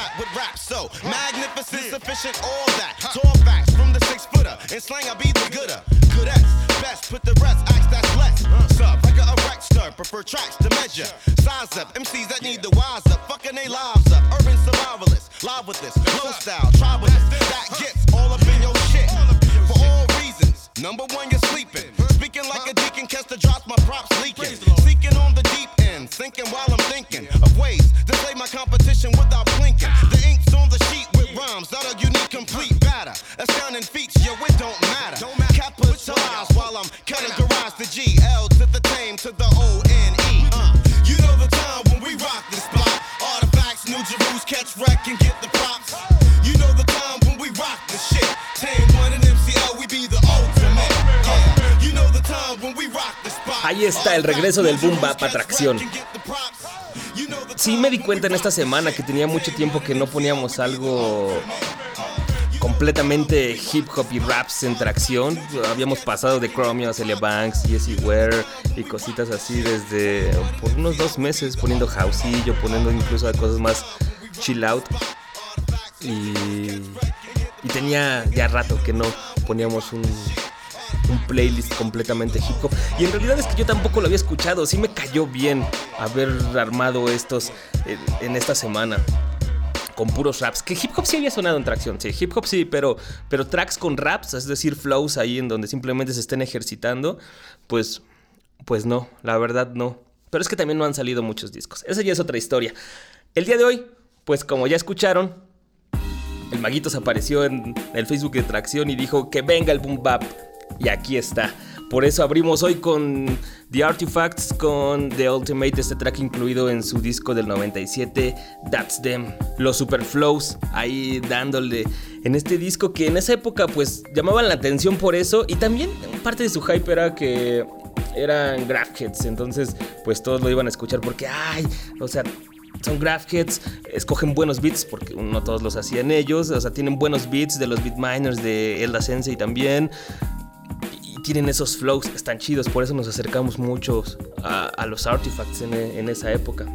sat with rap. So magnificent, sufficient, all that. Tall facts from the six footer. In slang, I be the gooder. Good best, put the rest, axe that's less. Sub, like a erect stir, prefer tracks to measure. Size up, MCs that need the wise up, fucking they lives up. Urban survivalist, live with this, flow style, tribalist, that gets all up in your shit. Number one, you're sleeping. Speaking like a deacon, catch the drops, my props leaking. Seeking on the deep end, sinking while I'm thinking of ways to play my competition without blinking. The ink's on the sheet with rhymes that are unique Ahí está el regreso del boom bap atracción. Sí me di cuenta en esta semana que tenía mucho tiempo que no poníamos algo completamente hip hop y raps en tracción. Habíamos pasado de Chromio a Celia Banks, Jesse Ware y cositas así desde por unos dos meses poniendo houseillo, poniendo incluso cosas más chill out. Y, y tenía ya rato que no poníamos un un playlist completamente hip hop. Y en realidad es que yo tampoco lo había escuchado, sí me cayó bien haber armado estos eh, en, esta semana con puros raps. Que hip hop sí había sonado en tracción, sí, hip hop sí, pero, pero tracks con raps, es decir, flows ahí en donde simplemente se estén ejercitando, pues, pues no, la verdad no. Pero es que también no han salido muchos discos. Esa ya es otra historia. El día de hoy, pues como ya escucharon, el maguito se apareció en el Facebook de Tracción y dijo que venga el boom bap y aquí está. Por eso abrimos hoy con The Artifacts, con The Ultimate, este track incluido en su disco del 97, That's Them. Los Superflows ahí dándole en este disco que en esa época pues llamaban la atención por eso y también parte de su hype era que eran graph hits, entonces pues todos lo iban a escuchar porque, ay, o sea, son graph heads, escogen buenos beats, porque no todos los hacían ellos, o sea, tienen buenos beats de los beatminers de Elda Sensei también, tienen esos flows, están chidos, por eso nos acercamos muchos a, los artifacts en, esa época.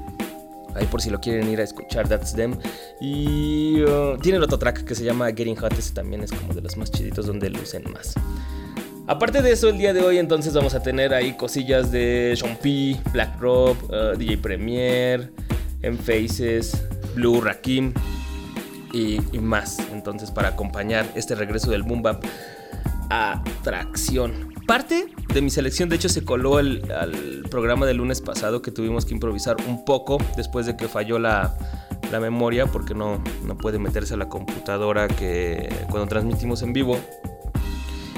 Ahí por si lo quieren ir a escuchar, That's Them. Y uh, tienen otro track que se llama Getting Hot, ese también es como de los más chiditos donde lucen más. Aparte de eso, el día de hoy entonces vamos a tener ahí cosillas de Sean P, Black Rob, uh, DJ Premier, M Faces, Blue Rakim y, y, más. Entonces para acompañar este regreso del Boom Bap atracción. Parte de mi selección, de hecho, se coló al programa del lunes pasado que tuvimos que improvisar un poco después de que falló la, la memoria porque no, no puede meterse a la computadora que cuando transmitimos en vivo.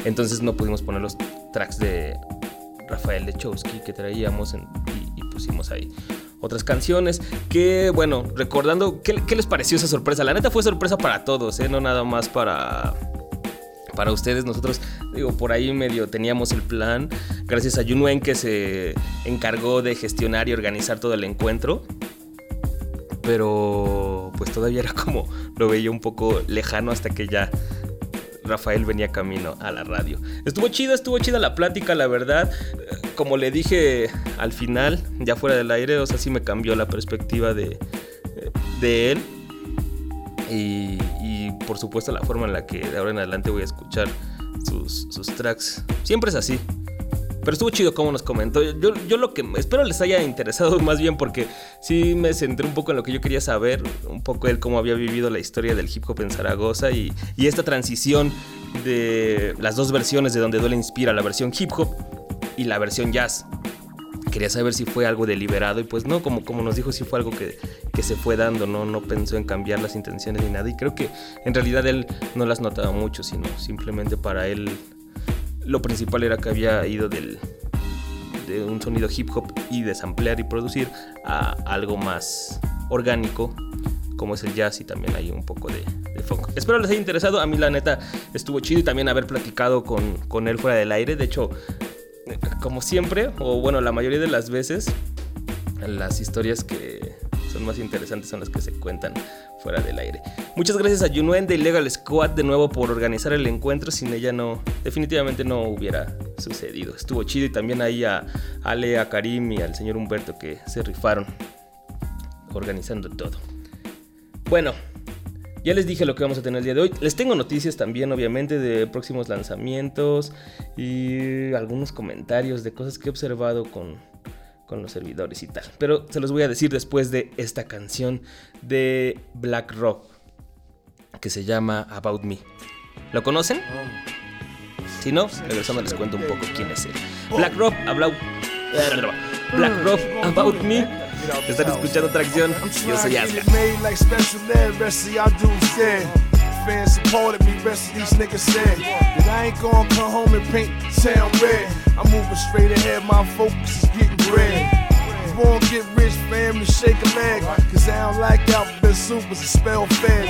Entonces no pudimos poner los tracks de Rafael Lechowski que traíamos y, pusimos ahí otras canciones. Que bueno, recordando, ¿qué, ¿qué, les pareció esa sorpresa? La neta fue sorpresa para todos, ¿eh? no nada más para, para ustedes. Nosotros, digo, por ahí medio teníamos el plan, gracias a Yunuen que se encargó de gestionar y organizar todo el encuentro. Pero pues todavía era como lo veía un poco lejano hasta que ya Rafael venía camino a la radio. Estuvo chido, estuvo chida la plática, la verdad. Como le dije al final, ya fuera del aire, o sea, sí me cambió la perspectiva de, de él. Y, por supuesto la forma en la que de ahora en adelante voy a escuchar sus, tracks. Siempre es así. Pero estuvo chido como nos comentó. Yo, yo, lo que espero les haya interesado más bien porque sí me centré un poco en lo que yo quería saber, un poco él cómo había vivido la historia del hip hop en Zaragoza y, y esta transición de las dos versiones de donde Duele inspira, la versión hip hop y la versión jazz quería saber si fue algo deliberado y pues no, como, como nos dijo, si fue algo que, se fue dando, ¿no? no pensó en cambiar las intenciones ni nada y creo que en realidad él no las notaba mucho, sino simplemente para él lo principal era que había ido del, de un sonido hip hop y de samplear y producir a algo más orgánico como es el jazz y también hay un poco de, funk. Espero les haya interesado, a mí la neta estuvo chido y también haber platicado con, con él fuera del aire, de hecho como siempre, o bueno, la mayoría de las veces, las historias que son más interesantes son las que se cuentan fuera del aire. Muchas gracias a Junuen de Legal Squad de nuevo por organizar el encuentro. Sin ella no, definitivamente no hubiera sucedido. Estuvo chido y también ahí a Ale, a Karim y al señor Humberto que se rifaron organizando todo. Bueno, ya les dije lo que vamos a tener el día de hoy. Les tengo noticias también, obviamente, de próximos lanzamientos y algunos comentarios de cosas que he observado con, los servidores y tal. Pero se los voy a decir después de esta canción de Black Rock que se llama About Me. ¿Lo conocen? Si no, regresando les cuento un poco quién es él. Black Rock, habla... Black Rock, About Me Están escuchando Tracción. Yo soy Asga. fans supported me, rest of these niggas said that I ain't gonna come home and paint town red. I'm moving straight ahead, my focus is getting bread. Born get rich, family shake a leg. Cause I don't like alphabet supers and spell feds.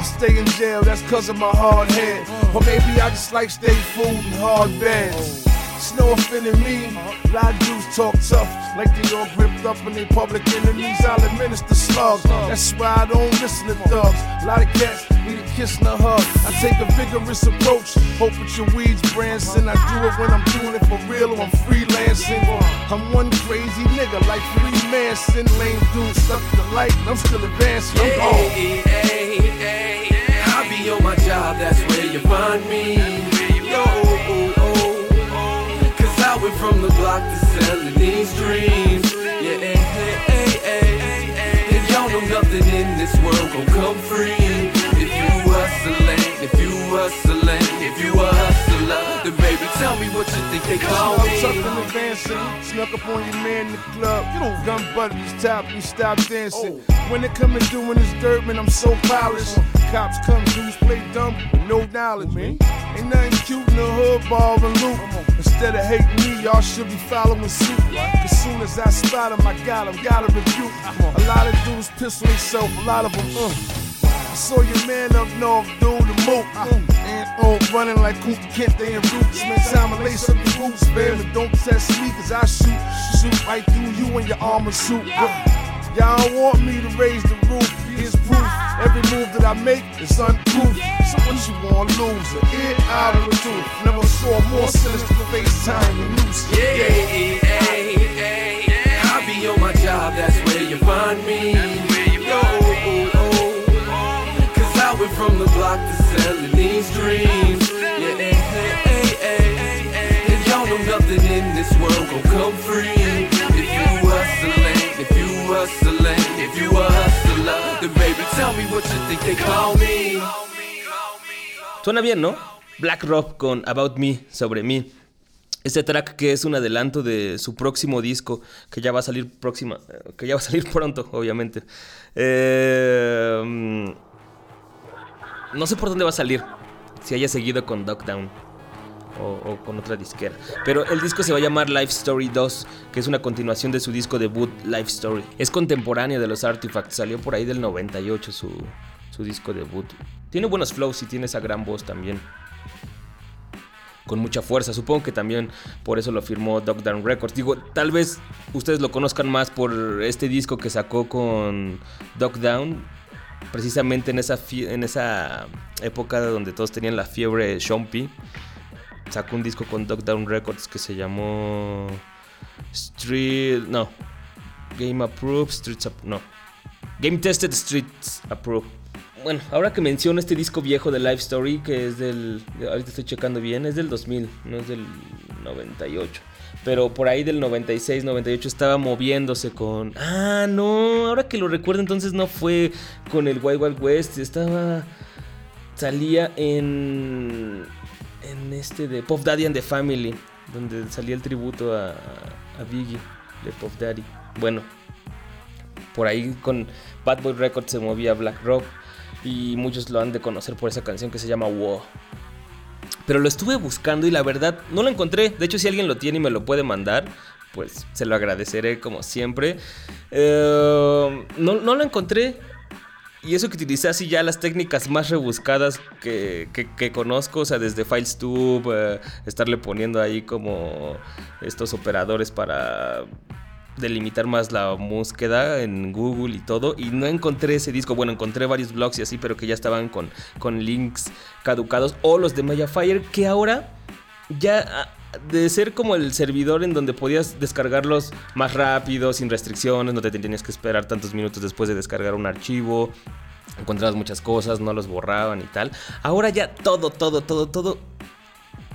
I stay in jail, that's cause of my hard head. Or maybe I just like stay food and hard beds. No offending me. A lot of dudes talk tough, like they all gripped up in their public enemies. I'll administer slugs. That's why I don't listen to thugs. A lot of cats need a kiss and a hug. I take a vigorous approach. Hope with your weeds, Branson. I do it when I'm doing it for real or I'm freelancing. I'm one crazy nigga like Free Manson. Lame dude stuck to the light, I'm still advancing. I'm gone. Hey, hey, hey, I'll be on my job, that's where you find me. From the block to selling these dreams. Yeah, hey, hey, hey, hey, And y'all know nothing in this world gon' come free. If you hustling, if you hustling, if you a hustler, then baby tell me what you think they call I'm me. tucked in the van, saying, snuck up on your man in the club. Gun buddies, top, you stop dancing. When they come and doing this dirt, man, I'm so polished. Cops come, dudes play dumb no knowledge, man. Ain't nothing cute in the hood, ball and loot. Instead of hating me, y'all should be following suit. Cause soon as I spot 'em, I got 'em, gotta rebuke. A lot of dudes piss on themselves, a lot of them, uh. I saw your man up north, dude, the moat. Ah. And on running like Kunta Kent, they in roots. Man, time to lace up your boots, man. But don't test me, cause I shoot, shoot right through you in your armor suit. Y'all don't want me to raise the roof. Here's proof. Ah. Every move that I make is unproof. So what you want, lose? An ear out of the tooth. Never saw a more sinister FaceTime than loose. Yeah, yeah, yeah. I'll be on my job, that's where you find me. From the block to selling these dreams. Yeah, hey, hey, hey, hey, and y'all know nothing in this world gon' come free. If you hustling, if you hustling, if you a hustler, then baby tell me what you think they call me. Suena bien, ¿no? Black Rob con About Me, sobre mí. Este track que es un adelanto de su próximo disco, que ya va a salir próxima, eh, que ya va a salir pronto, obviamente. Eh, mm, no sé por dónde va a salir, si haya seguido con Down o, o con otra disquera. Pero el disco se va a llamar Life Story 2, que es una continuación de su disco debut Life Story. Es contemporáneo de los Artifacts, salió por ahí del 98 su, su disco debut. Tiene buenos flows y tiene esa gran voz también. Con mucha fuerza, supongo que también por eso lo firmó Down Records. Digo, tal vez ustedes lo conozcan más por este disco que sacó con Down precisamente en esa, en esa época donde todos tenían la fiebre Shompy sacó un disco con Down Records que se llamó Street. No. Game Approved, Streets. No. Game Tested Streets Approved. Bueno, ahora que menciono este disco viejo de Life Story, que es del. Ahorita estoy checando bien, es del 2000, no es del 98. Pero por ahí del 96, 98 estaba moviéndose con. Ah, no, ahora que lo recuerdo, entonces no fue con el Wild Wild West, estaba. Salía en. En este de Pop Daddy and the Family, donde salía el tributo a, a Biggie de Pop Daddy. Bueno, por ahí con Bad Boy Records se movía Black Rock y muchos lo han de conocer por esa canción que se llama Wow. Pero lo estuve buscando y la verdad no lo encontré. De hecho, si alguien lo tiene y me lo puede mandar, pues se lo agradeceré como siempre. Eh, no, no lo encontré. Y eso que utilicé así ya las técnicas más rebuscadas que, que- conozco, o sea, desde FilesTube, eh, estarle poniendo ahí como estos operadores para delimitar más la búsqueda en Google y todo. Y no encontré ese disco. Bueno, encontré varios blogs y así, pero que ya estaban con, con links caducados. O los de Mayafire, que ahora ya ah, de ser como el servidor en donde podías descargarlos más rápido, sin restricciones, no te tenías que esperar tantos minutos después de descargar un archivo. Encontrabas muchas cosas, no los borraban y tal. Ahora ya todo, todo, todo, todo.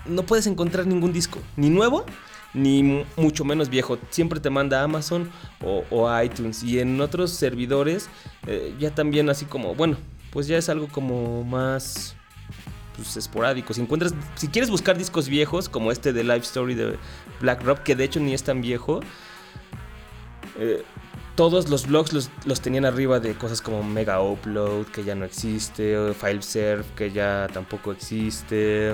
No puedes encontrar ningún disco, ni nuevo, ni mu- mucho menos viejo. Siempre te manda Amazon o, o iTunes. Y en otros servidores, eh, ya también así como, bueno, pues ya es algo como más pues, esporádico. Si encuentras, si quieres buscar discos viejos, como este de Life Story de Black Rock, que de hecho ni es tan viejo, eh, todos los blogs los, los tenían arriba de cosas como Mega Upload, que ya no existe, FileServe, que ya tampoco existe,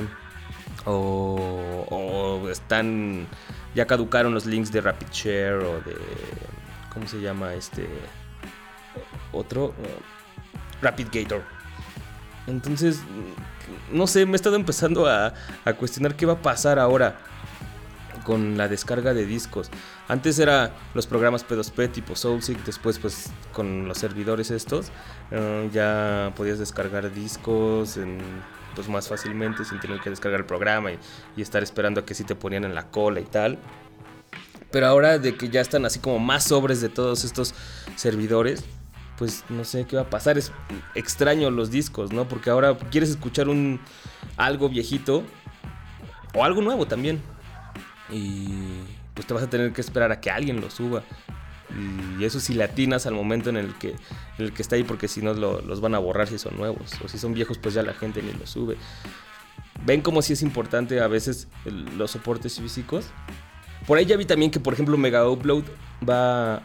o, o están, ya caducaron los links de Rapid Share o de, ¿cómo se llama este? Otro, Rapid Gator. Entonces, no sé, me he estado empezando a, a cuestionar qué va a pasar ahora con la descarga de discos. Antes era los programas P2P tipo Soulseek, después pues con los servidores estos eh, ya podías descargar discos en- pues más fácilmente sin tener que descargar el programa y, estar esperando a que sí te ponían en la cola y tal. Pero ahora de que ya están así como más sobres de todos estos servidores, pues no sé qué va a pasar. Es extraño los discos, ¿no? Porque ahora quieres escuchar un algo viejito o algo nuevo también. Y pues te vas a tener que esperar a que alguien lo suba. Y eso si latinas al momento en el que, en el que está ahí, porque si no lo- los van a borrar si son nuevos. O si son viejos, pues ya la gente ni los sube. ven como si es importante a veces los soportes físicos. Por ahí ya vi también que, por ejemplo, Mega Upload va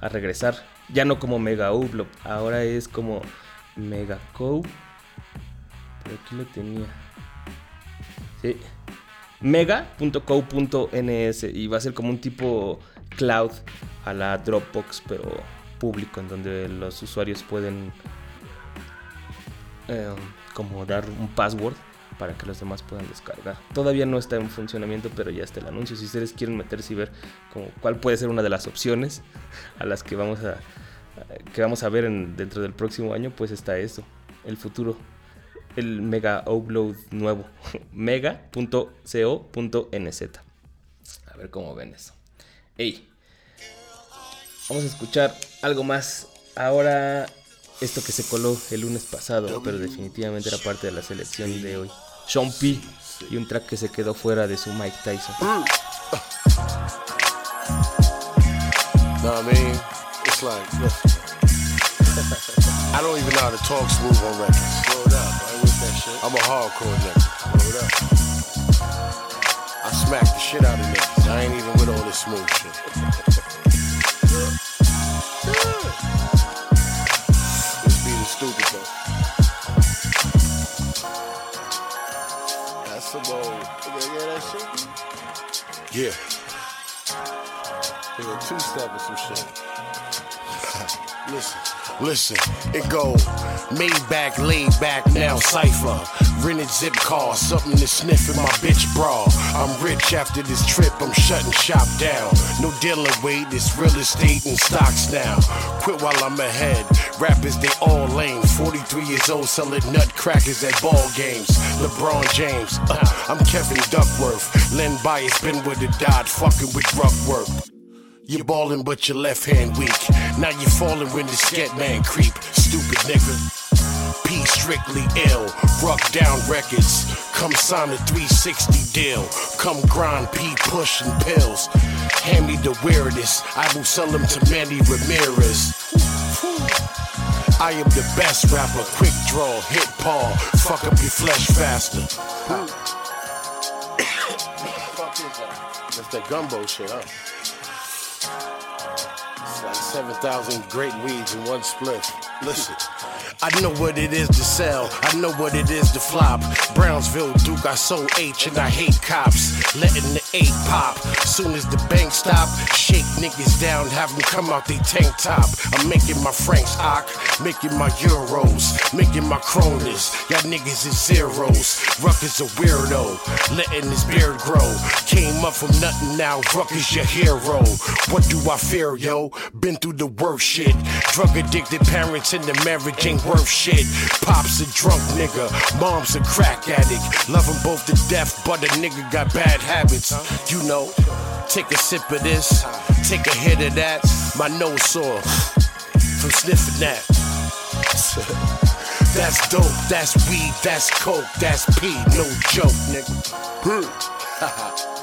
a regresar. Ya no como Mega Upload, ahora es como Mega Co. Pero aquí lo tenía. Sí. Mega.co.ns y va a ser como un tipo cloud a la Dropbox, pero público, en donde los usuarios pueden eh, como dar un password para que los demás puedan descargar. Todavía no está en funcionamiento, pero ya está el anuncio. Si ustedes quieren meterse y ver como cuál puede ser una de las opciones a las que vamos a que vamos a ver en- dentro del próximo año, pues está eso, el futuro, el mega upload nuevo, mega.co.nz. A ver cómo ven eso. Ey, vamos a escuchar algo más. Ahora, esto que se coló el lunes pasado, pero definitivamente era parte de la selección de hoy. Sean P. Y un track que se quedó fuera de su Mike Tyson. Know what I mean? It's like, listen. I don't even know how to talk smooth on records. Up, I ain't with that shit. I'm a hardcore nigga. Up. Smack the shit out of niggas. I ain't even with all this smooth shit. Listen, it go Maybach, laid back, now cipher. Rented zip car, something to sniff in my bitch bra. I'm rich after this trip, I'm shutting shop down. No dealer weight, it's real estate and stocks now. Quit while I'm ahead. Rappers, they all lame. 43 years old, selling nutcrackers at ball games. LeBron James, uh, I'm Kevin Duckworth. Len Bias been with the dot, fucking with rough work. You ballin', but your left hand weak. Now you're falling when the scat man creep. Stupid nigga. P strictly ill. Ruck down records. Come sign a 360 deal. Come grind P pushing pills. Hand me the weirdest. I will sell them to Manny Ramirez. I am the best rapper. Quick draw, hit paw. Fuck up your flesh faster. That's that gumbo shit, huh? It's like 7,000 great weeds in one split. Listen, I know what it is to sell. I know what it is to flop. Brownsville Duke, I sold H and I hate cops. Letting eight pop. Soon as the bank stop, shake niggas down, have them come out they tank top. I'm making my Franks Ock, making my Euros, making my Cronus. Y'all niggas is zeros. Ruck is a weirdo, letting his beard grow. Came up from nothing now, Ruck is your hero. What do I fear, yo? Been through the worst shit. Drug addicted parents and the marriage ain't worth shit. Pop's a drunk nigga, mom's a crack addict. Love 'em both to death, but a nigga got bad habits. You know, take a sip of this, take a hit of that. My nose sore from sniffing that. That's dope, that's weed, that's coke, that's pee, no joke, nigga. Hmm.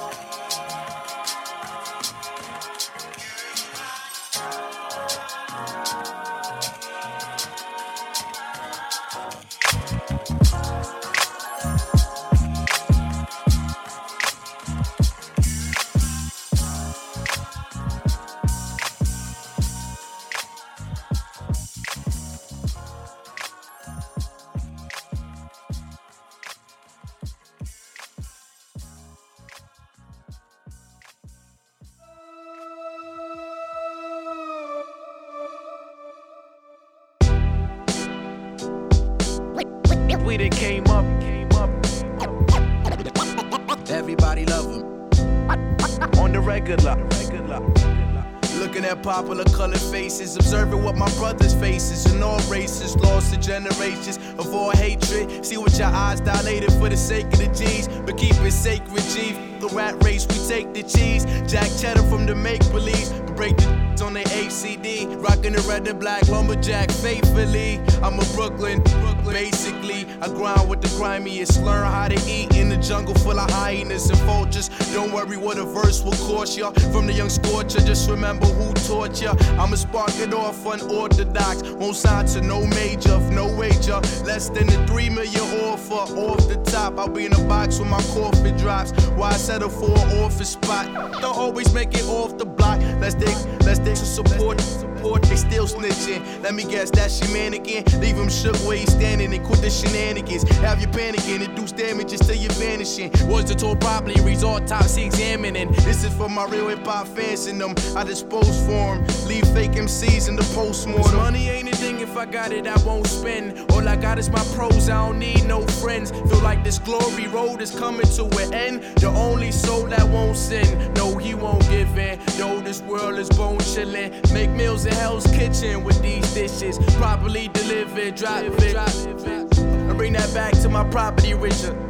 races, lost to generations of all hatred. See what your eyes dilated for the sake of the G's, but keep it sacred, G. The rat race, we take the cheese. Jack cheddar from the make believe, break the on the ACD, rocking the red and black lumberjack faithfully. I'm a Brooklyn, Brooklyn. Basically, I grind with the grimiest, learn how to eat in the jungle full of hyenas and vultures. Don't worry what a verse will cost ya. From the young scorcher, just remember who taught ya. I'ma spark it off unorthodox, won't sign to no major, no wager. Less than the three million offer off the top. I'll be in a box when my coffin drops. Why settle for an office spot? Don't always make it off the block. Let's dig, let's dig to support they still snitching. Let me guess, that's your mannequin. Leave him shook where he's standing and quit the shenanigans. Have you panicking, induce damages till you're vanishing. Was the tour properly? Resort autopsy examining. This is for my real hip hop fans and them. I dispose for 'em. Leave fake MCs in the postmortem. Money ain't a thing if I got it, I won't spend. All I got is my pros, I don't need no friends. Feel like this glory road is coming to an end. The only soul that won't sin, no, he won't give in. Though this world is bone chilling. Make meals in Hell's Kitchen with these dishes. Properly delivered, drop it, drop it. And bring that back to my property, Richard.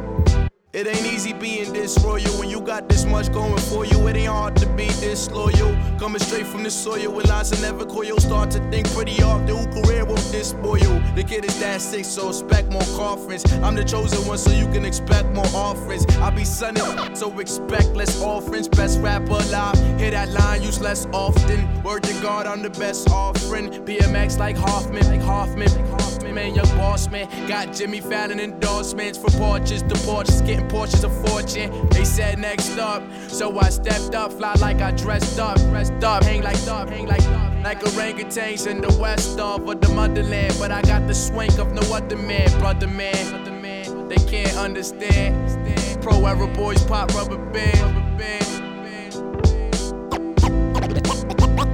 It ain't easy being this royal when you got this much going for you. It ain't hard to be this loyal. Coming straight from the soil with lines that never you. Start to think pretty often who career won't spoil. The kid is that sick, so expect more coffins. I'm the chosen one, so you can expect more offerings. I be sunning, so expect less offerings. Best rapper alive. Hear that line used less often. Word to God, I'm the best offering. BMX like Hoffman, like Hoffman, like Hoffman, man, young boss man. Got Jimmy Fallon endorsements for porches to porches, getting Porsches a fortune. They said next up, so I stepped up, fly like I dressed up, dressed up, hang like up, hang like up. Like orangutans in the west of or the motherland, but I got the swank of no other man, brother man. They can't understand. Pro era boys pop rubber band.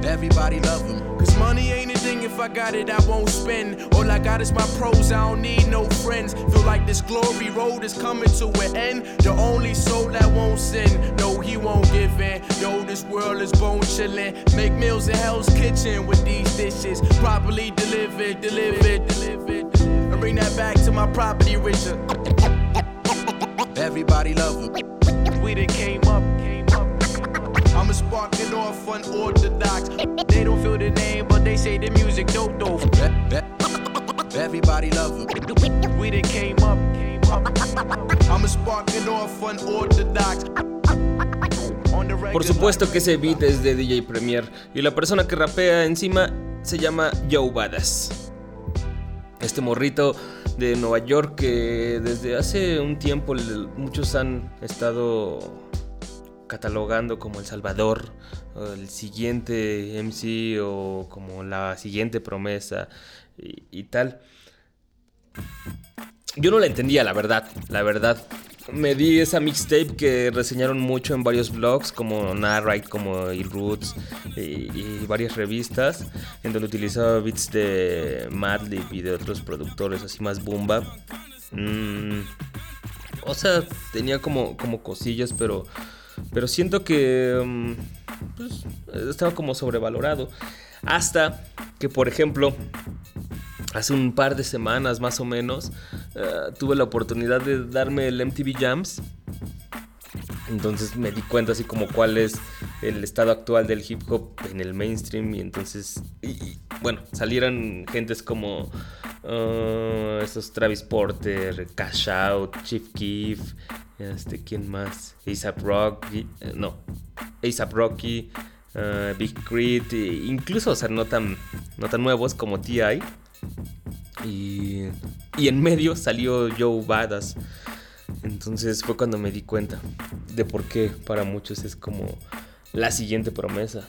Everybody love him. Cause money ain't thing if I got it, I won't spend. All I got is my pros, I don't need no friends. Feel like this glory road is coming to an end. The only soul that won't sin, no, he won't give in. Yo, this world is bone chillin'. Make meals in Hell's Kitchen with these dishes. Properly delivered, delivered, delivered. And bring that back to my property, Richard. Everybody love him. We done came up, came up. I'ma spark it off unorthodox. They don't feel the name, but they say the music dope though. Everybody love him. We done came up, came up. I'ma spark it off unorthodox. Por supuesto que ese beat es de DJ Premier y la persona que rapea encima se llama Joe Badass. Este morrito de Nueva York que desde hace un tiempo muchos han estado catalogando como el Salvador, el siguiente MC o como la siguiente promesa y, tal. Yo no la entendía, la verdad, la verdad. Me di esa mixtape que reseñaron mucho en varios blogs como Narrite, como E-Roots y, y varias revistas, en donde utilizaba beats de Madlib y de otros productores así más boom bap. Mm, o sea, tenía como, como cosillas, pero, pero siento que mm, pues, estaba como sobrevalorado. Hasta que, por ejemplo, hace un par de semanas más o menos, eh, tuve la oportunidad de darme el MTV Jams. Entonces me di cuenta así como cuál es el estado actual del hip hop en el mainstream y entonces, bueno, salieron gentes como eh, estos Travis Porter, Cash Out, Chief Keef, este, ¿quién más? ASAP Rocky, eh, no, ASAP Rocky, eh, Big Crit, e incluso, o sea, no tan, no tan nuevos como T.I. Y, y en medio salió Joe Badass. Entonces fue cuando me di cuenta de por qué para muchos es como la siguiente promesa.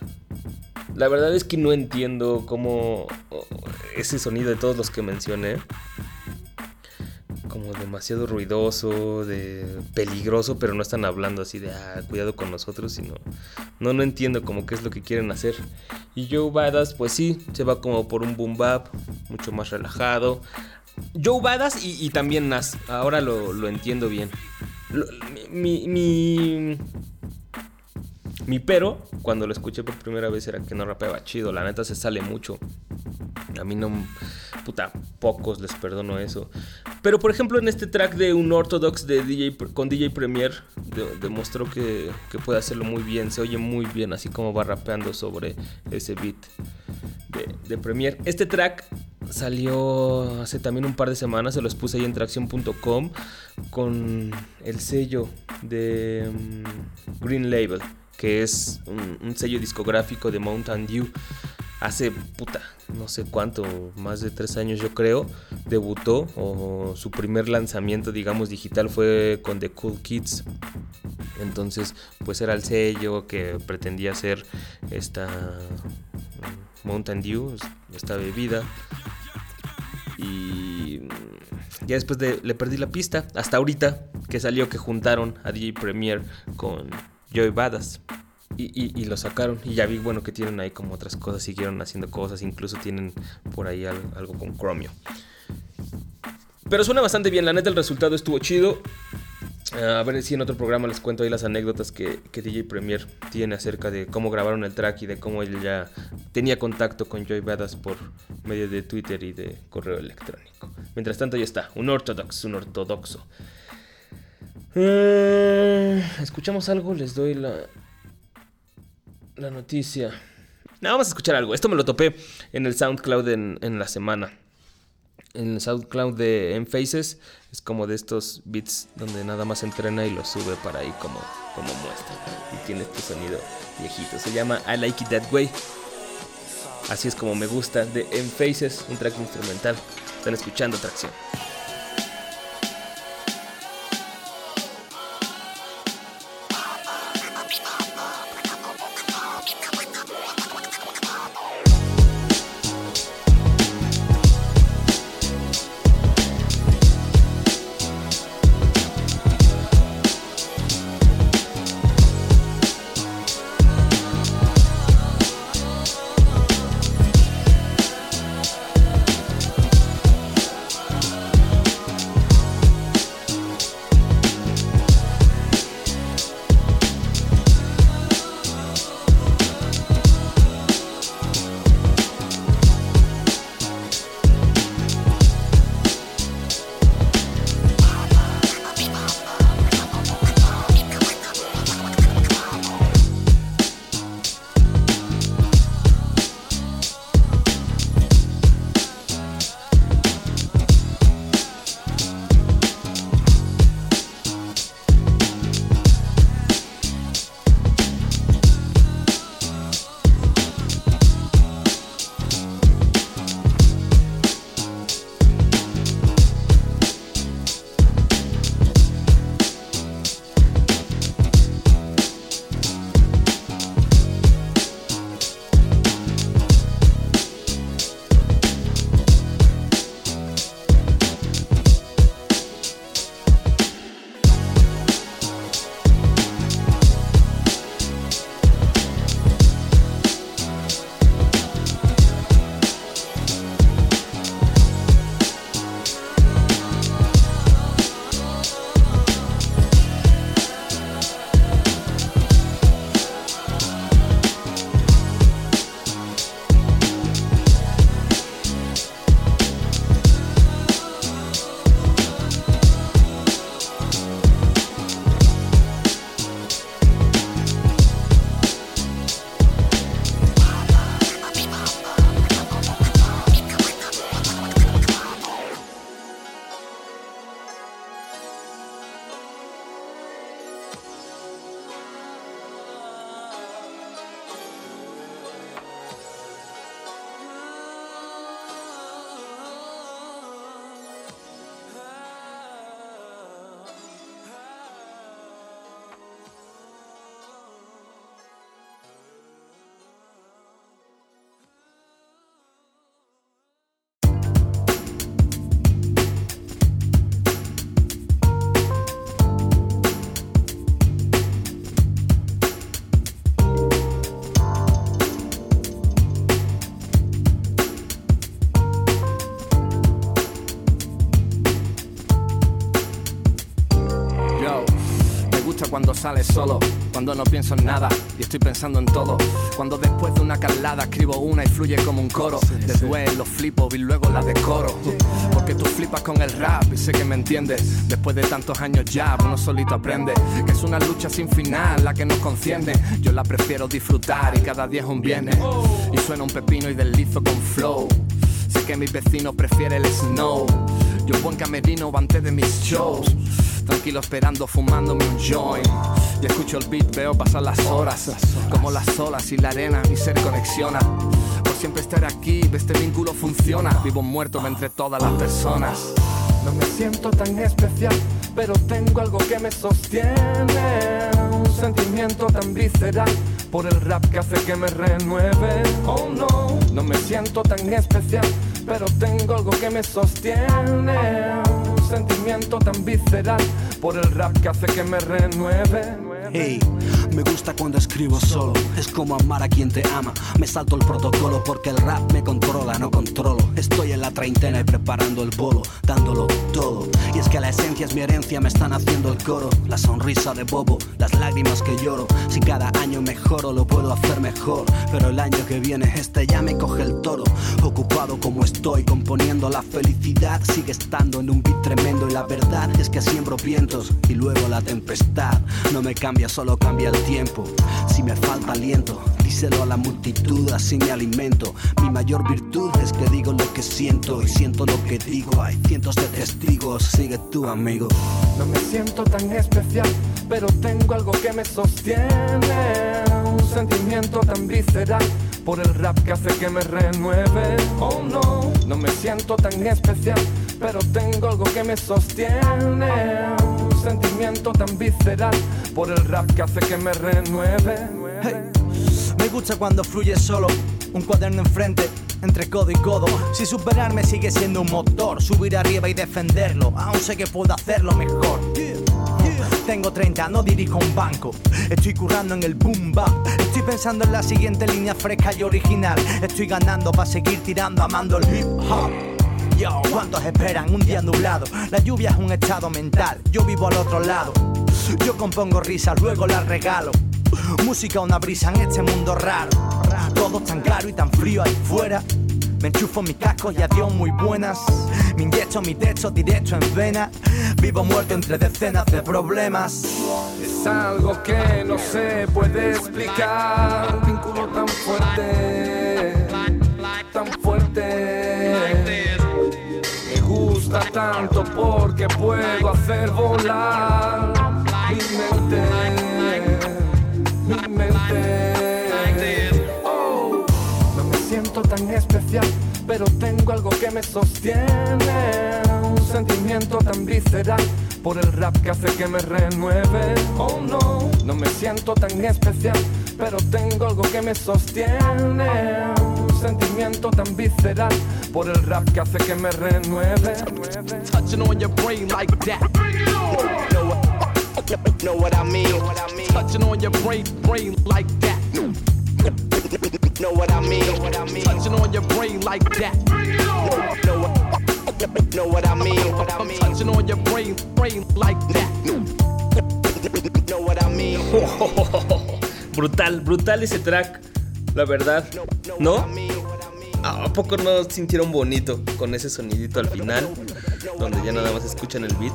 La verdad es que no entiendo cómo oh, ese sonido de todos los que mencioné, como demasiado ruidoso, de peligroso, pero no están hablando así de ah, cuidado con nosotros, sino no, no entiendo como qué es lo que quieren hacer. Y Joe Badass, pues sí, se va como por un boom bap, mucho más relajado. Joe Badass y, también Nas, ahora lo, lo entiendo bien. Mi, mi pero, cuando lo escuché por primera vez, era que no rapeaba chido. La neta se sale mucho. A mí no. Puta, pocos les perdono eso. Pero por ejemplo en este track de un Orthodox de DJ, con DJ Premier de- demostró que, que puede hacerlo muy bien, se oye muy bien, así como va rapeando sobre ese beat de, de Premier. Este track salió hace también un par de semanas, se los puse ahí en tracción.com con el sello de mm, Green Label, que es un, sello discográfico de Mountain Dew. Hace puta, no sé cuánto, más de tres años yo creo, debutó o su primer lanzamiento, digamos, digital fue con The Cool Kids. Entonces, pues era el sello que pretendía ser esta mm, Mountain Dew, esta bebida. Y ya después de, le perdí la pista. Hasta ahorita que salió que juntaron a DJ Premier con Joey Badass. Y, y- lo sacaron. Y ya vi, bueno, que tienen ahí como otras cosas. Siguieron haciendo cosas. Incluso tienen por ahí al- algo con Chromio. Pero suena bastante bien. La neta, el resultado estuvo chido. Ah, a ver si en otro programa les cuento ahí las anécdotas que, que DJ Premier tiene acerca de cómo grabaron el track y de cómo él ya tenía contacto con Joy Badass por medio de Twitter y de correo electrónico. Mientras tanto ya está, un ortodox, un ortodoxo. Eh, Escuchamos algo, les doy la, la noticia. No, vamos a escuchar algo. Esto me lo topé en el SoundCloud en, en la semana. En el SoundCloud de Enfaces es como de estos beats donde nada más entrena y lo sube para ahí como, como muestra. Y tiene este sonido viejito. Se llama I Like It That Way. Así es como me gusta de Enfaces, un track instrumental. Están escuchando tracción. Sale solo, cuando no pienso en nada y estoy pensando en todo. Cuando después de una calada escribo una y fluye como un coro. De duelo flipo y luego la decoro. Porque tú flipas con el rap y sé que me entiendes. Después de tantos años ya, uno solito aprende que es una lucha sin final la que nos conciende. Yo la prefiero disfrutar y cada día es un viernes. Y suena un pepino y deslizo con flow. Sé que mi vecino prefiere el snow. Yo buen camerino antes de mis shows. Tranquilo esperando, fumándome un joint. Y escucho el beat, veo pasar las horas. Como las olas y la arena, mi ser conexiona. Por siempre estar aquí, este vínculo funciona. Vivo muerto entre todas las personas. No me siento tan especial, pero tengo algo que me sostiene. Un sentimiento tan visceral por el rap que hace que me renueve. Oh no, no me siento tan especial, pero tengo algo que me sostiene. Sentimiento tan visceral por el rap que hace que me renueve. Me gusta cuando escribo solo, es como amar a quien te ama. Me salto el protocolo porque el rap me controla, no controlo. Estoy en la treintena y preparando el bolo, dándolo todo. Y es que la esencia es mi herencia, me están haciendo el coro. La sonrisa de bobo, las lágrimas que lloro. Si cada año mejoro, lo puedo hacer mejor. Pero el año que viene, este ya me coge el toro. Ocupado como estoy, componiendo la felicidad, sigue estando en un beat tremendo. Y la verdad es que siembro vientos y luego la tempestad. No me cambia, solo cambia el Si me falta aliento, díselo a la multitud, así me alimento. Mi mayor virtud es que digo lo que siento y siento lo que digo. Hay cientos de testigos, sigue tú, amigo. No me siento tan especial, pero tengo algo que me sostiene. Un sentimiento tan visceral por el rap que hace que me renueve. Oh no, no me siento tan especial, pero tengo algo que me sostiene. Un sentimiento tan visceral por el rap que hace que me renueve. Me gusta cuando fluye solo, un cuaderno enfrente. Entre codo y codo, si superarme sigue siendo un motor, subir arriba y defenderlo, aún sé que puedo hacerlo mejor. Tengo 30, no dirijo un banco. Estoy currando en el boom bap. Estoy pensando en la siguiente línea fresca y original. Estoy ganando para seguir tirando, amando el hip hop. ¿Cuántos esperan un día nublado? La lluvia es un estado mental, yo vivo al otro lado. Yo compongo risas, luego las regalo. Música, una brisa en este mundo raro. Todo tan claro y tan frío ahí fuera. Me enchufo mis cascos y adiós muy buenas. Me inyecto mi techo directo en vena. Vivo muerto entre decenas de problemas. Es algo que no se puede explicar. Un vínculo tan fuerte, porque puedo hacer volar mi mente, mi mente. Oh, no me siento tan especial, pero tengo algo que me sostiene. Un sentimiento tan visceral por el rap que hace que me renueve. Oh no, no me siento tan especial, pero tengo algo que me sostiene. Sentimiento tan visceral por el rap que hace que me renueve. Touching on your brain like that. Know what, know what I mean? Touching on your brain, brain like that. Know what I mean? Touching on your brain like that. Know what, know what I mean? I'm touching on your brain, brain like that. Know what I mean? brutal, brutal ese track, la verdad. ¿No? ¿A poco no sintieron bonito con ese sonidito al final? Donde ya nada más escuchan el beat.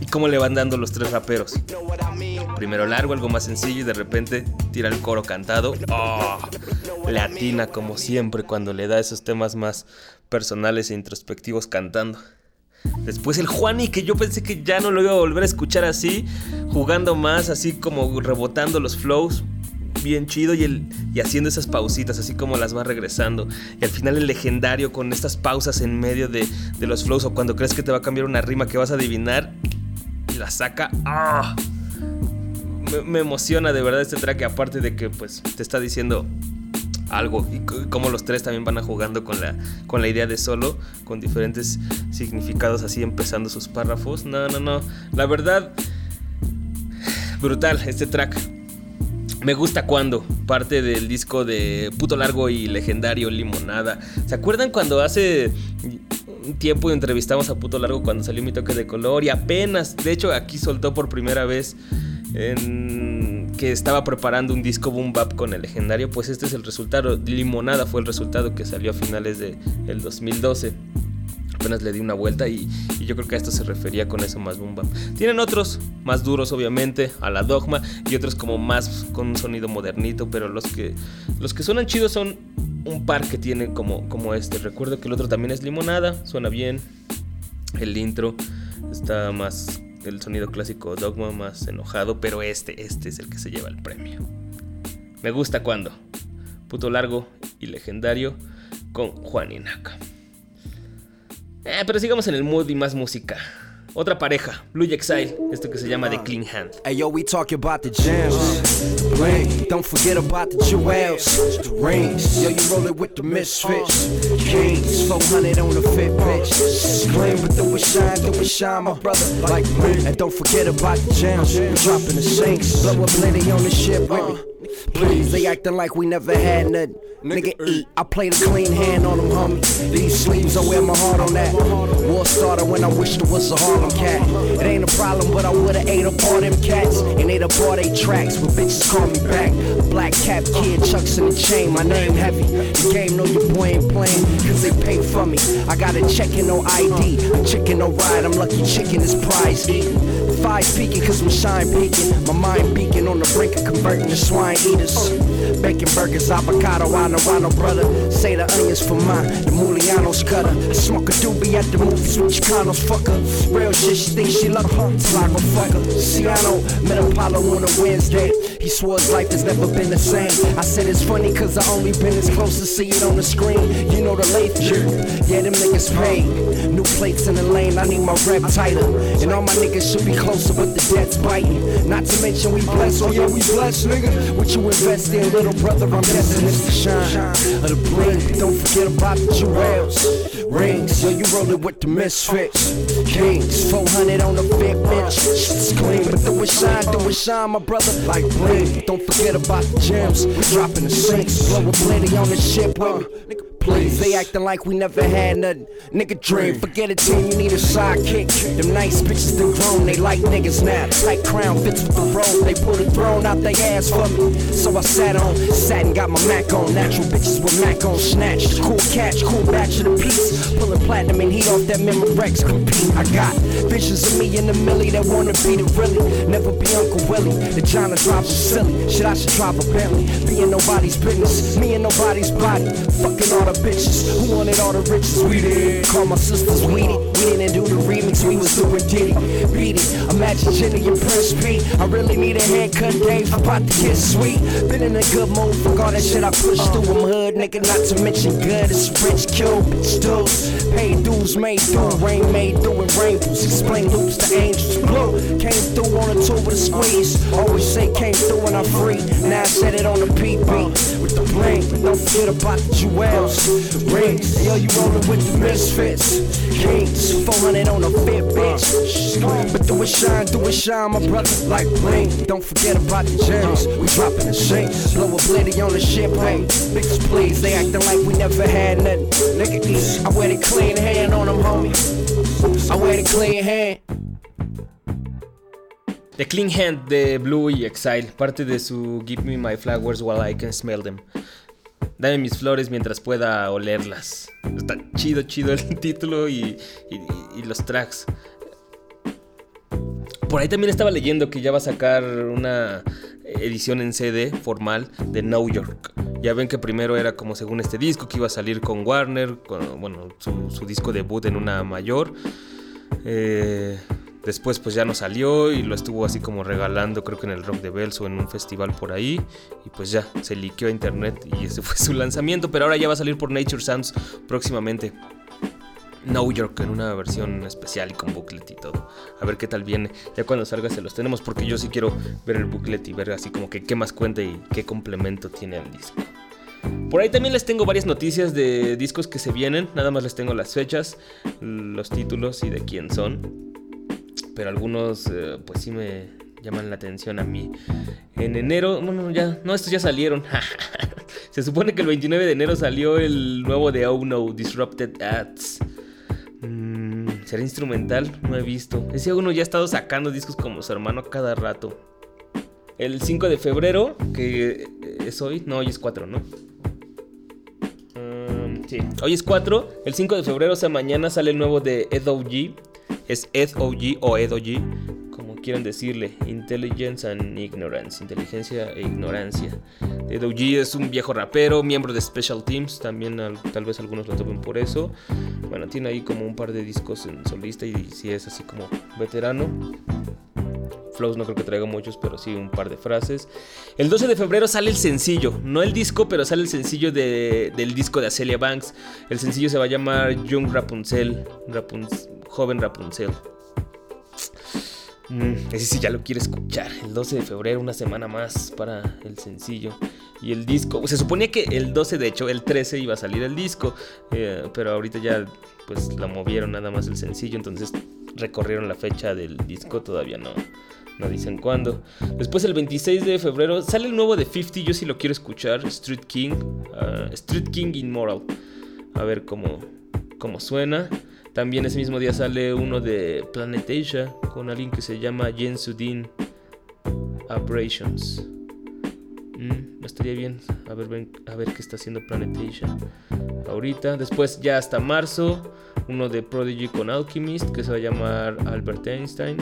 ¿Y cómo le van dando los tres raperos? Primero largo, algo más sencillo y de repente tira el coro cantado. ¡Oh! Le atina como siempre cuando le da esos temas más personales e introspectivos cantando. Después el Juani, que yo pensé que ya no lo iba a volver a escuchar así, jugando más, así como rebotando los flows, bien chido y, el, y haciendo esas pausitas, así como las va regresando. Y al final el legendario con estas pausas en medio de, de los flows o cuando crees que te va a cambiar una rima que vas a adivinar y la saca. ¡Ah! Me, emociona de verdad este track, aparte de que pues te está diciendo algo y como los tres también van a jugando con la, con la idea de solo, con diferentes significados así empezando sus párrafos. No, no, no. La verdad, brutal este track. Me gusta cuando parte del disco de Puto Largo y Legendario Limonada. ¿Se acuerdan cuando hace un tiempo entrevistamos a Puto Largo cuando salió mi toque de color y apenas, de hecho aquí soltó por primera vez que estaba preparando un disco boom bap con el legendario, pues este es el resultado. Limonada fue el resultado que salió a finales del de 2012 apenas le di una vuelta y, yo creo que a esto se refería con eso más boom bap. Tienen otros más duros obviamente, a la dogma y otros como más con un sonido modernito, pero los que los que suenan chidos son un par que tienen como como este. Recuerdo que el otro también es limonada, suena bien. El intro está más el sonido clásico Dogma más enojado, pero este, este es el que se lleva el premio. Me gusta cuando. Puto largo y legendario con Juan Inaka. Eh, pero sigamos en el mood y más música. Otra pareja, Blue Exile, esto que se llama The Clean Hand. Hey yo, we talking about the gems. Ring, don't forget about the jewels. The rings, yo, you rollin' with the misfits. Kings, 400 on the fit bitch. Gleam, but do it shine, do it shine, my brother. Like ring, and don't forget about the gems. We dropping the sinks, blow up plenty on the ship with me. Please, they acting like we never had nothing. Nigga, eat. I play the clean hand on them, homie. These sleeves, I wear my heart on that. War started when I wished it was a Harlem cat. It ain't a problem, but I would've ate up all them cats. And ate up all they tracks, but bitches call me back. Black cap kid, chucks in the chain, my name heavy. The game know your boy ain't playing, cause they pay for me. I got a check and no ID, a chicken no ride, I'm lucky chicken is prize eating. Five peaking, cause my shine peaking. My mind beacon on the brink of converting to swine eaters. Bacon burgers, avocado, I know, I know, brother. Say the onions for mine, the Mulianos cutter. I smoke a doobie at the movies with Chicanos, fucker. Real shit, she thinks she love her. Like a fucker. Ciano, met Apollo on a Wednesday. He swore his life has never been the same. I said it's funny cause I only been as close to see it on the screen. You know the late jerk. Yeah, them niggas paid. New plates in the lane, I need my rep tighter. And all my niggas should be closer, with the debt's biting. Not to mention we blessed, oh yeah, we blessed, nigga. What you invest in, little brother, I'm destined to shine. Of the bling, don't forget about the jewels. Rings, yo, you rollin' with the misfits. Kings, 400 on the fit bitch. Shit's clean, but do it shine, do it shine, my brother. Like bling, don't forget about the gems. Dropping the sinks, blowin' plenty on the ship. Nigga, please, they acting like we never had nothing. Nigga dream, forget a team, you need a sidekick. Them nice bitches, they grown, they like niggas now. Tight crown fits with the robe, they pull the throne out they ass for me. So I sat on, sat and got my Mac on. Natural bitches with Mac on, snatched. Cool catch, cool batch of the piece. Pulling platinum and heat off that Memorex compete. I got visions of me in the millie that wanna be the really. Never be Uncle Willie. The China drop is silly. Shit, I should drop a Bentley. Being nobody's business, me and nobody's body. Fucking all the bitches who wanted all the riches. We did. Call my sisters weedy. We didn't do the remix, we was doing Diddy. Beat it. Imagine Jenny and Prince P. I really need a haircut, Dave. I'm about to get sweet. Been in a good mood, fuck all that shit I pushed through. I'm hood, nigga, not to mention good. It's rich, kill, bitch, dudes. Paid dues, made through. Rain made through and rainbows. Explain loops to angels. Blue came through on a tour with a squeeze. Always say came through when I'm free. Now I said it on the PB with the bling. But don't forget about the jewels. Rings, yo, you rollin' with the misfits. Kings, 400 on a fit bitch. But do it shine, do it shine, my brother. Like bling. Don't forget about the gems. We dropping the sink. Blow a blitty on the hey. Niggas, please, they acting like we never had nothing. Nigga. I wear the clean hand on them, homie. I wear the clean hand. The Clean Hand de Blue y Exile, parte de su Give Me My Flowers While I Can Smell Them. Dame mis flores mientras pueda olerlas. Está chido, chido el título y, los tracks. Por ahí también estaba leyendo que ya va a sacar una edición en CD formal de New York. Ya ven que primero era como según este disco que iba a salir con Warner, con, bueno, su, su disco debut en una mayor. Eh, después pues ya no salió y lo estuvo así como regalando creo que en el Rock de Bells o en un festival por ahí. Y pues ya, se liqueó a internet y ese fue su lanzamiento. Pero ahora ya va a salir por Nature Sounds próximamente. New York en una versión especial y con booklet y todo. A ver qué tal viene. Ya cuando salga se los tenemos porque yo sí quiero ver el booklet y ver así como que qué más cuenta y qué complemento tiene al disco. Por ahí también les tengo varias noticias de discos que se vienen. Nada más les tengo las fechas, los títulos y de quién son. Pero algunos eh, pues sí me llaman la atención a mí. En enero, bueno, ya, no, estos ya salieron. Se supone que el 29 de enero salió el nuevo de Oh No, Disrupted Ads. Mm, ¿Será instrumental? No he visto. Ese uno ya ha estado sacando discos como su hermano cada rato. El 5 de febrero, que es hoy, no, hoy es 4, ¿no? Um, sí, hoy es 4. El 5 de febrero, o sea, mañana sale el nuevo de Ed OG. Es Ed OG o Ed OG, como quieran decirle. Intelligence and Ignorance. Inteligencia e ignorancia. Ed OG es un viejo rapero, miembro de Special Teams. También al- tal vez algunos lo tomen por eso. Bueno, tiene ahí como un par de discos en solista y si es así como veterano. Flows no creo que traiga muchos, pero sí un par de frases. El 12 de febrero sale el sencillo, no el disco, pero sale el sencillo de- del disco de Acelia Banks. El sencillo se va a llamar Young Rapunzel, Rapunz- joven Rapunzel. Mm, ese sí ya lo quiero escuchar. El 12 de febrero, una semana más para el sencillo. Y el disco, se suponía que el 12, de hecho, el 13 iba a salir el disco, eh, pero ahorita ya pues la movieron nada más el sencillo, entonces recorrieron la fecha del disco, todavía no, no dicen cuándo. Después el 26 de febrero sale el nuevo de 50, yo sí lo quiero escuchar, Street King, ah, Street King Immoral. A ver cómo, cómo suena. También ese mismo día sale uno de Planet Asia con alguien que se llama Jen Sudin Abrasions. Estaría bien a ver, a ver qué está haciendo Planet Asia ahorita. Después ya hasta marzo, uno de Prodigy con Alchemist que se va a llamar Albert Einstein.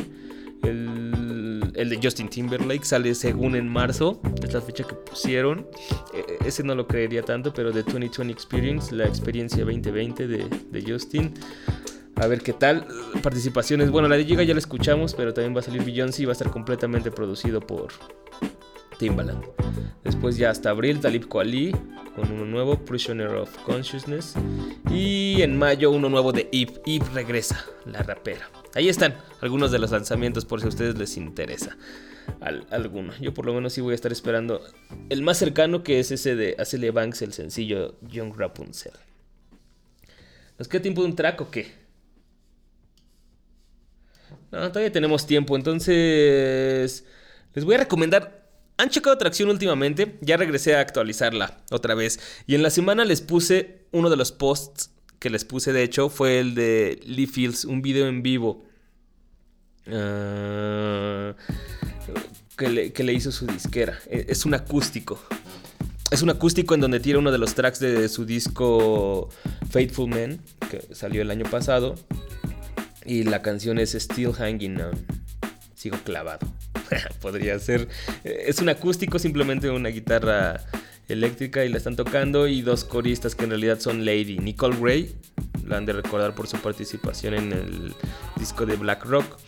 El, el de Justin Timberlake sale según en marzo, es la fecha que pusieron. Eh, ese no lo creería tanto, pero de 2020 Experience, la experiencia 2020 de, de Justin. A ver qué tal. Participaciones. Bueno, la de Giga ya la escuchamos, pero también va a salir Beyoncé y va a estar completamente producido por Timbaland. Después ya hasta abril, Talib Kweli con uno nuevo, Prisoner of Consciousness. Y en mayo uno nuevo de Eve. Eve regresa, la rapera. Ahí están algunos de los lanzamientos por si a ustedes les interesa al- alguno. Yo por lo menos sí voy a estar esperando el más cercano que es ese de Acelia Banks, el sencillo Young Rapunzel. ¿Nos queda tiempo de un track o qué? No, todavía tenemos tiempo, entonces les voy a recomendar. ¿Han checado Atracción últimamente? Ya regresé a actualizarla otra vez. Y en la semana les puse uno de los posts que les puse, de hecho, fue el de Lee Fields, un video en vivo. ah, que, le, hizo su disquera. E- Es un acústico. Es un acústico en donde tiene uno de los tracks de su disco Faithful Man, que salió el año pasado. Y la canción es Still Hanging On. Sigo clavado. Podría ser. eh, Es un acústico, simplemente una guitarra eléctrica y la están tocando. Y dos coristas que en realidad son Lady. Nicole Gray, la han de recordar por su participación en el disco de Black Rock.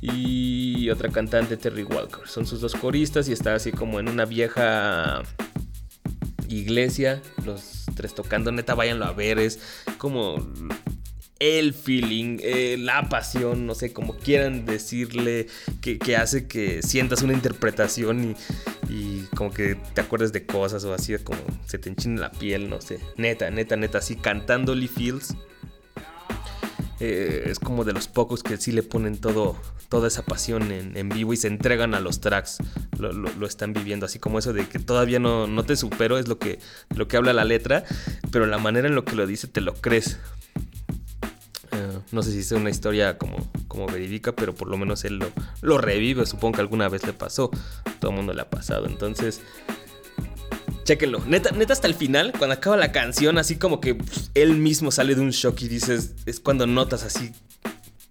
Y otra cantante, Terry Walker. Son sus dos coristas y está así como en una vieja iglesia. Los tres tocando, neta, váyanlo a ver. Es como el feeling, eh, la pasión, no sé, como quieran decirle, que, hace que sientas una interpretación y, como que te acuerdes de cosas o así, como se te enchina la piel, no sé. Neta, neta, neta, así cantando Lee Fields. eh, es como de los pocos que sí le ponen todo, toda esa pasión en, vivo y se entregan a los tracks. Lo, lo- lo están viviendo, así como eso de que todavía no, no te supero, es lo que, lo que habla la letra, pero la manera en lo que lo dice te lo crees. Eh, no sé si es una historia como, como verídica, pero por lo menos él lo, revive. Supongo que alguna vez le pasó. Todo el mundo le ha pasado. Entonces, chéquenlo. Neta, neta, hasta el final, cuando acaba la canción, así como que pff, él mismo sale de un shock y dices, es cuando notas así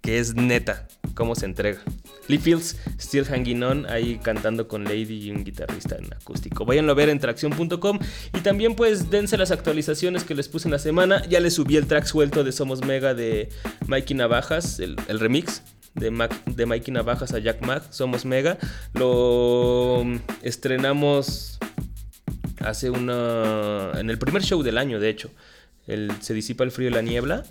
que es neta cómo se entrega. Lee Fields, Still Hanging On, ahí cantando con Lady y un guitarrista en acústico. Váyanlo a ver en tracción.com y también pues dense las actualizaciones que les puse en la semana. Ya les subí el track suelto de Somos Mega de Mikey Navajas, el, remix. De, Mac- Mikey Navajas a Jack Mac, Somos Mega. Lo estrenamos hace una. En el primer show del año, de hecho. El Se disipa el frío y la niebla.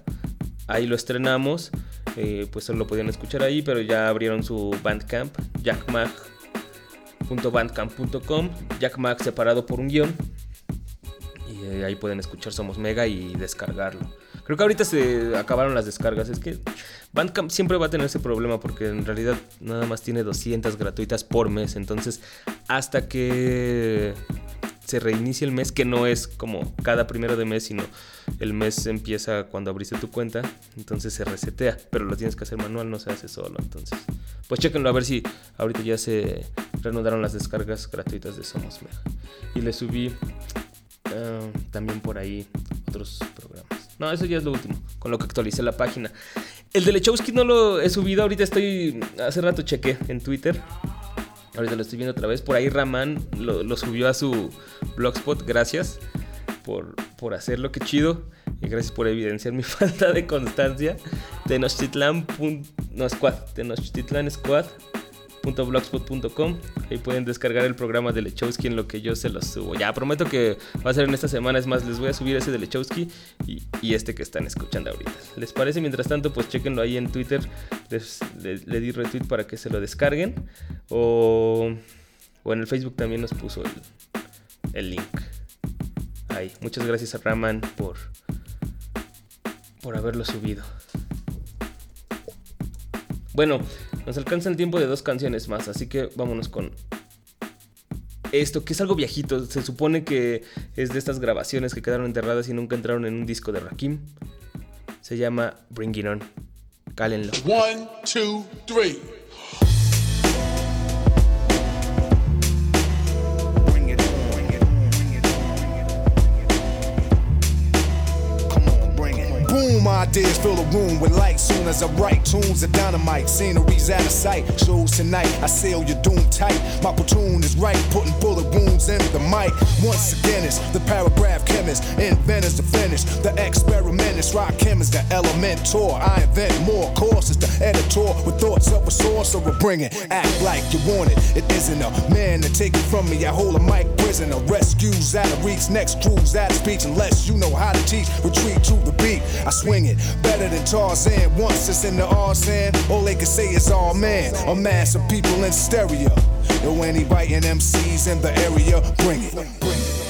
Ahí lo estrenamos. eh, pues lo podían escuchar ahí, pero ya abrieron su Bandcamp, jackmag.bandcamp.com. Jackmag separado por un guion. Y eh, ahí pueden escuchar Somos Mega y descargarlo. Creo que ahorita se acabaron las descargas. Es que Bandcamp siempre va a tener ese problema porque en realidad nada más tiene 200 gratuitas por mes. Entonces, hasta que se reinicia el mes, que no es como cada primero de mes, sino el mes empieza cuando abriste tu cuenta, entonces se resetea, pero lo tienes que hacer manual, no se hace solo, entonces pues chequenlo a ver si ahorita ya se reanudaron las descargas gratuitas de Somos Mega. Y le subí eh, también por ahí otros programas. No, eso ya es lo último, con lo que actualicé la página. El de Lechowski no lo he subido, ahorita estoy, hace rato chequé en Twitter. Ahorita lo estoy viendo otra vez. Por ahí Raman lo, subió a su blogspot. Gracias por, por hacerlo, qué chido. Y gracias por evidenciar mi falta de constancia. Tenochtitlan, no, Squad, Tenochtitlan Squad blogspot.com Ahí pueden descargar el programa de Lechowski en lo que yo se los subo. Ya prometo que va a ser en esta semana. Es más, les voy a subir ese de Lechowski y, este que están escuchando ahorita. ¿Les parece? Mientras tanto, pues chequenlo ahí en Twitter. Le, di retweet para que se lo descarguen. O, o en el Facebook también nos puso el, el link. Ahí. Muchas gracias a Raman por, por haberlo subido. Bueno, nos alcanza el tiempo de dos canciones más, así que vámonos con esto, que es algo viejito. Se supone que es de estas grabaciones que quedaron enterradas y nunca entraron en un disco de Rakim. Se llama Bring It On. Cálenlo. One, two, three. Boom, ideas fill the room with light. Soon as I write tunes of dynamite, sceneries out of sight. Shows tonight, I seal your doom tight. My platoon is right, putting bullet wounds in the mic. Once again, it's the paragraph chemist, inventors to finish. The experimentist, rock chemist, the elementor. I invent more courses, the editor with thoughts of a sorcerer. Bring it, act like you want it. It isn't a man to take it from me. I hold a mic prisoner. Rescues out of reach, next cruise out of speech. Unless you know how to teach, retreat to the beat. I swing it better than Tarzan. Once it's in the arson, all they can say is all man. A mass of people in stereo. Yo, any biting MCs in the area, bring it. Bring it.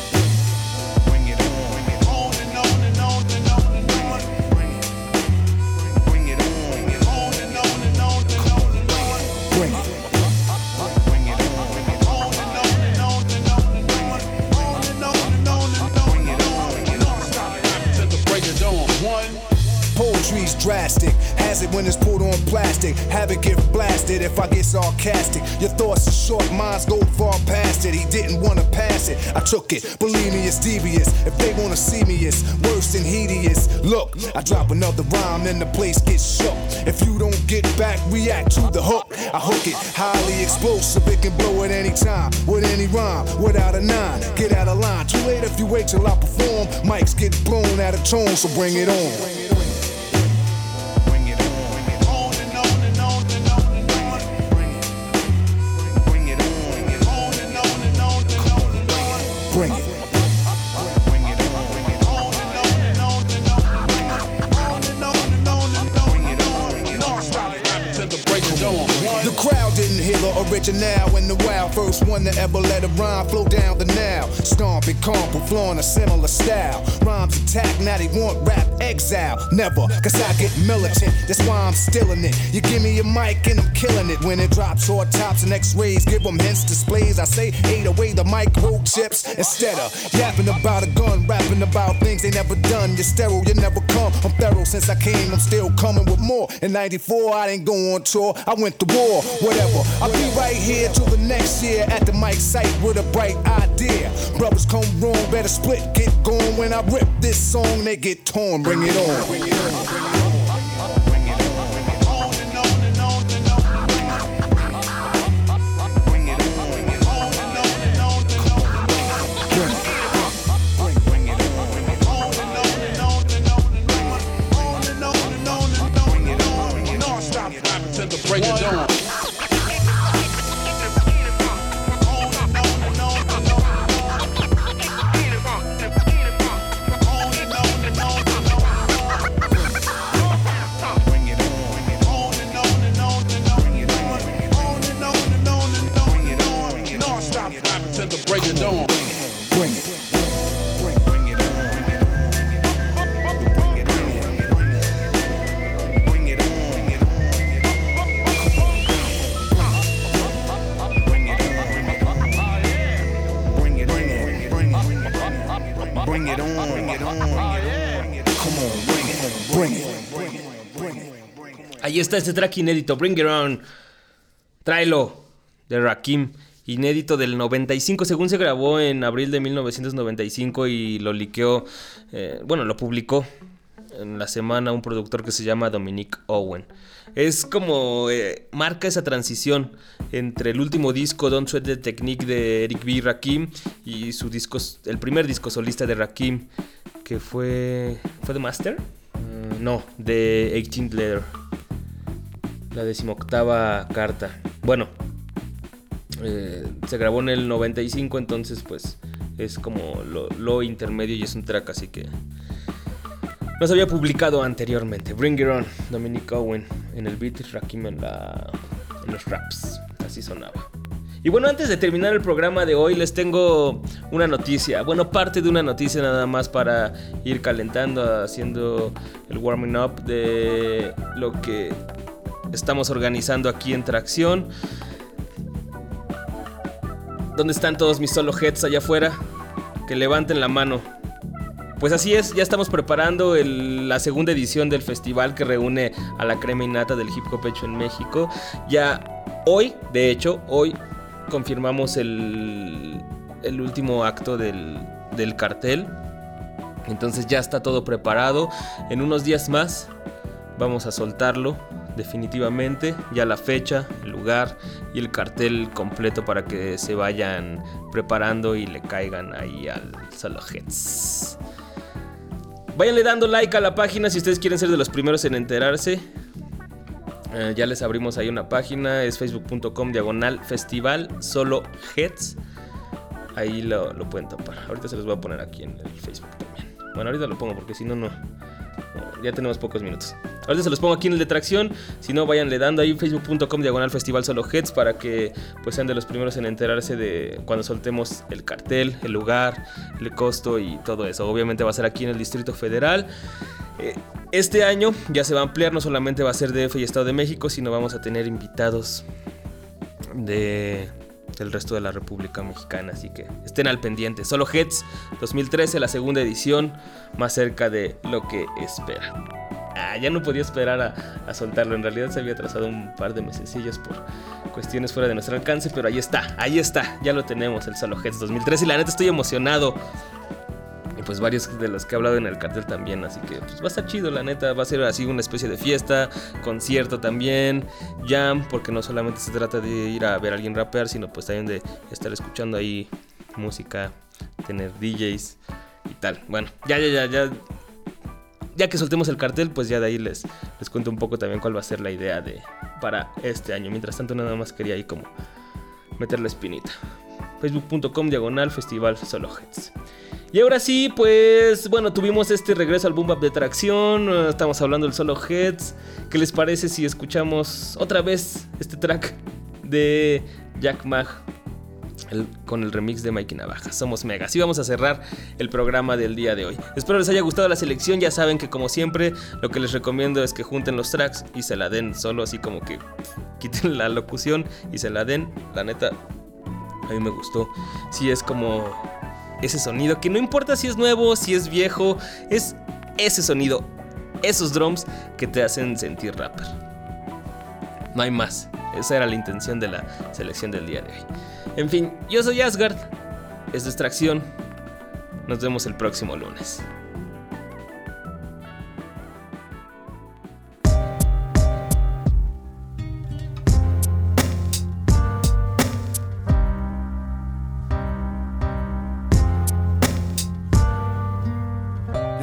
When it's put on plastic. Have it get blasted if I get sarcastic. Your thoughts are short, minds go far past it. He didn't wanna pass it. I took it. Believe me, it's devious. If they wanna see me, it's worse than hideous. Look, I drop another rhyme, then the place gets shook. If you don't get back, react to the hook. I hook it, highly explosive. It can blow at any time, with any rhyme, without a nine. Get out of line. Too late if you wait till I perform. Mics get blown out of tone, so bring it on. Original in the wild first one to ever let a rhyme flow down the now. Stomping, comp, flowing a similar style. Rhymes attack, now they want rap exile. Never, cause I get militant, that's why I'm stealing it. You give me a mic and I'm killing it. When it drops short tops and x-rays, give them hints, displays. I say, ate away the microchips instead of yapping about a gun, rapping about things they never done. You're sterile, you never come. I'm thorough since I came, I'm still coming with more. In 94, I didn't go on tour, I went to war, whatever. I'll be right here till the next year at the mic site with a bright idea. Brothers come wrong, better split, get going. When I rip this song, they get torn. Bring. Bring it on. Está este track inédito, Bring It On. Tráelo, de Rakim. Inédito del 95, según se grabó en abril de 1995 y lo liqueó, eh, bueno, lo publicó en la semana un productor que se llama Dominic Owen. Es como eh, marca esa transición entre el último disco Don't Sweat the Technique de Eric B. Rakim y su disco, el primer disco solista de Rakim que fue fue de Master, Mm, no, de 18th Letter, la decimoctava carta. Bueno, eh, se grabó en el 95, entonces pues es como lo, intermedio y es un track así que no se había publicado anteriormente. Bring It On, Dominic Owen en el beat, Rakim en, la, en los raps. Así sonaba. Y bueno, antes de terminar el programa de hoy, les tengo una noticia. Bueno, parte de una noticia nada más para ir calentando, haciendo el warming up de lo que estamos organizando aquí en Tracción. ¿Dónde están todos mis solo heads allá afuera? Que levanten la mano. Pues así es, ya estamos preparando la segunda edición del festival que reúne a la crema innata del hip hop hecho en México. Ya hoy, de hecho, hoy confirmamos el, el último acto del, del cartel. Entonces ya está todo preparado. En unos días más vamos a soltarlo definitivamente. Ya la fecha, el lugar y el cartel completo para que se vayan preparando y le caigan ahí al Solo Heads. Váyanle dando like a la página si ustedes quieren ser de los primeros en enterarse. Eh, ya les abrimos ahí una página, es facebook.com diagonal festival solo heads. Ahí lo, lo pueden topar. Ahorita se los voy a poner aquí en el Facebook también. Bueno, ahorita lo pongo porque si no, no. Ya tenemos pocos minutos. Ahorita se los pongo aquí en el de tracción. Si no, vayanle dando ahí facebook.com diagonal festival solo heads para que pues sean de los primeros en enterarse de cuando soltemos el cartel, el lugar, el costo y todo eso. Obviamente va a ser aquí en el Distrito Federal. Eh, Este año ya se va a ampliar, no solamente va a ser DF y Estado de México, sino vamos a tener invitados de, del resto de la República Mexicana, así que estén al pendiente. Solo Heads 2013, la segunda edición, más cerca de lo que esperan. Ah, ya no podía esperar a, soltarlo, en realidad se había trazado un par de mesecillos por cuestiones fuera de nuestro alcance, pero ahí está, ahí está, ya lo tenemos, el Solo Heads 2013 y la neta estoy emocionado. Pues varios de los que he hablado en el cartel también, así que pues va a estar chido, la neta, va a ser así una especie de fiesta, concierto también, jam, porque no solamente se trata de ir a ver a alguien rapear, sino pues también de estar escuchando ahí música, tener DJs y tal. Bueno, ya, ya, ya, ya. Ya que soltemos el cartel, pues ya de ahí les, les cuento un poco también cuál va a ser la idea de para este año. Mientras tanto, nada más quería ahí como meter la espinita. Facebook.com diagonal festival solo Heads. Y ahora sí, pues bueno, tuvimos este regreso al boom bap de tracción. eh, Estamos hablando del solo Heads. ¿Qué les parece si escuchamos otra vez este track de Jack Mag con el remix de Mikey Navaja? Somos Mega. Así vamos a cerrar el programa del día de hoy. Espero les haya gustado la selección. Ya saben que, como siempre, lo que les recomiendo es que junten los tracks y se la den solo, así como que quiten la locución y se la den. La neta, a mí me gustó. Sí, es como ese sonido que no importa si es nuevo, si es viejo, es ese sonido, esos drums que te hacen sentir rapper. No hay más. Esa era la intención de la selección del día de hoy. En fin, yo soy Asgard. Es distracción. Nos vemos el próximo lunes.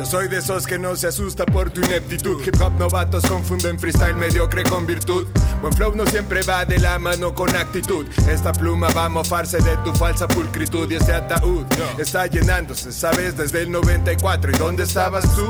Soy de esos que no se asusta por tu ineptitud. Hip hop novatos confunden freestyle mediocre con virtud. Buen flow no siempre va de la mano con actitud. Esta pluma va a mofarse de tu falsa pulcritud y este ataúd está llenándose, sabes, desde el 94. ¿Y dónde estabas tú?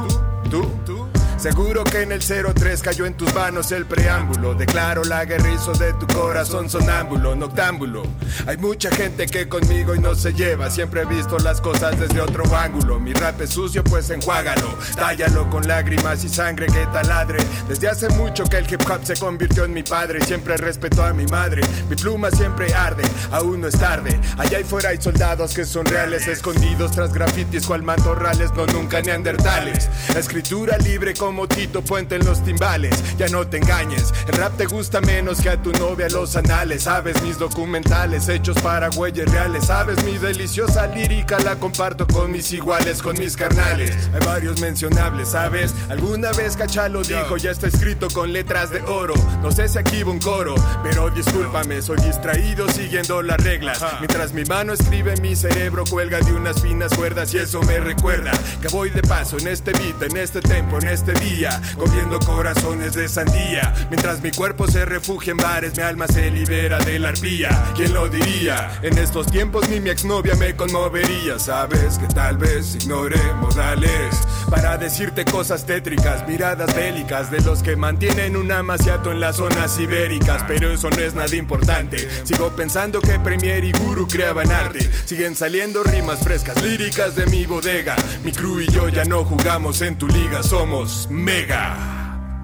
¿Tú? ¿Tú? Seguro que en el 03 cayó en tus manos el preámbulo. Declaro la guerrizo de tu corazón sonámbulo, noctámbulo. Hay mucha gente que conmigo y no se lleva. Siempre he visto las cosas desde otro ángulo. Mi rap es sucio, pues enjuágalo. Tállalo con lágrimas y sangre que taladre. Desde hace mucho que el hip hop se convirtió en mi padre. Siempre respeto a mi madre. Mi pluma siempre arde, aún no es tarde. Allá y fuera hay soldados que son reales, escondidos tras grafitis cual matorrales, no nunca neandertales. Escritura libre con como Tito Puente en los timbales. Ya no te engañes, el rap te gusta menos que a tu novia los anales. Sabes mis documentales hechos para güeyes reales. Sabes mi deliciosa lírica la comparto con mis iguales, con mis carnales. Hay varios mencionables, ¿sabes? Alguna vez Cachalo dijo, ya está escrito con letras de oro. No sé si aquí va un coro, pero discúlpame, soy distraído siguiendo las reglas. Mientras mi mano escribe, mi cerebro cuelga de unas finas cuerdas y eso me recuerda que voy de paso en este beat, en este tempo, en este día, comiendo corazones de sandía. Mientras mi cuerpo se refugia en bares, mi alma se libera de la arpía. ¿Quién lo diría? En estos tiempos ni mi exnovia me conmovería. Sabes que tal vez ignore modales para decirte cosas tétricas, miradas bélicas de los que mantienen un amaciato en las zonas ibéricas. Pero eso no es nada importante. Sigo pensando que Premier y Guru creaban arte. Siguen saliendo rimas frescas, líricas de mi bodega. Mi crew y yo ya no jugamos en tu liga, somos mega,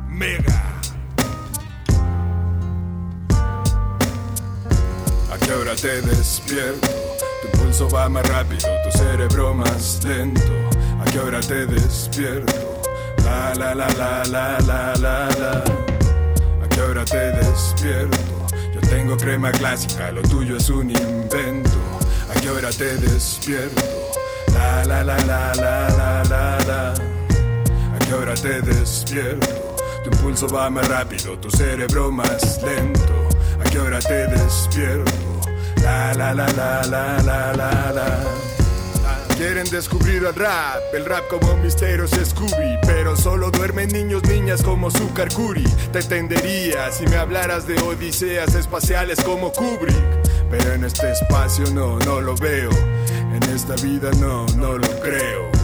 mega. ¿A qué hora te despierto? Tu pulso va más rápido, tu cerebro más lento. ¿A qué hora te despierto? La la la la la la la la. ¿A qué hora te despierto? Yo tengo crema clásica, lo tuyo es un invento. ¿A qué hora te despierto? La la la la la la la la. ¿A qué hora te despierto? Tu pulso va más rápido, tu cerebro más lento. ¿A qué hora te despierto? La la la la la la la la. Quieren descubrir el rap, el rap como un misterio es Scooby Pero solo duermen niños, niñas como Zuccarcuri Te entendería si me hablaras de odiseas espaciales como Kubrick Pero en este espacio no, no lo veo En esta vida no, no lo creo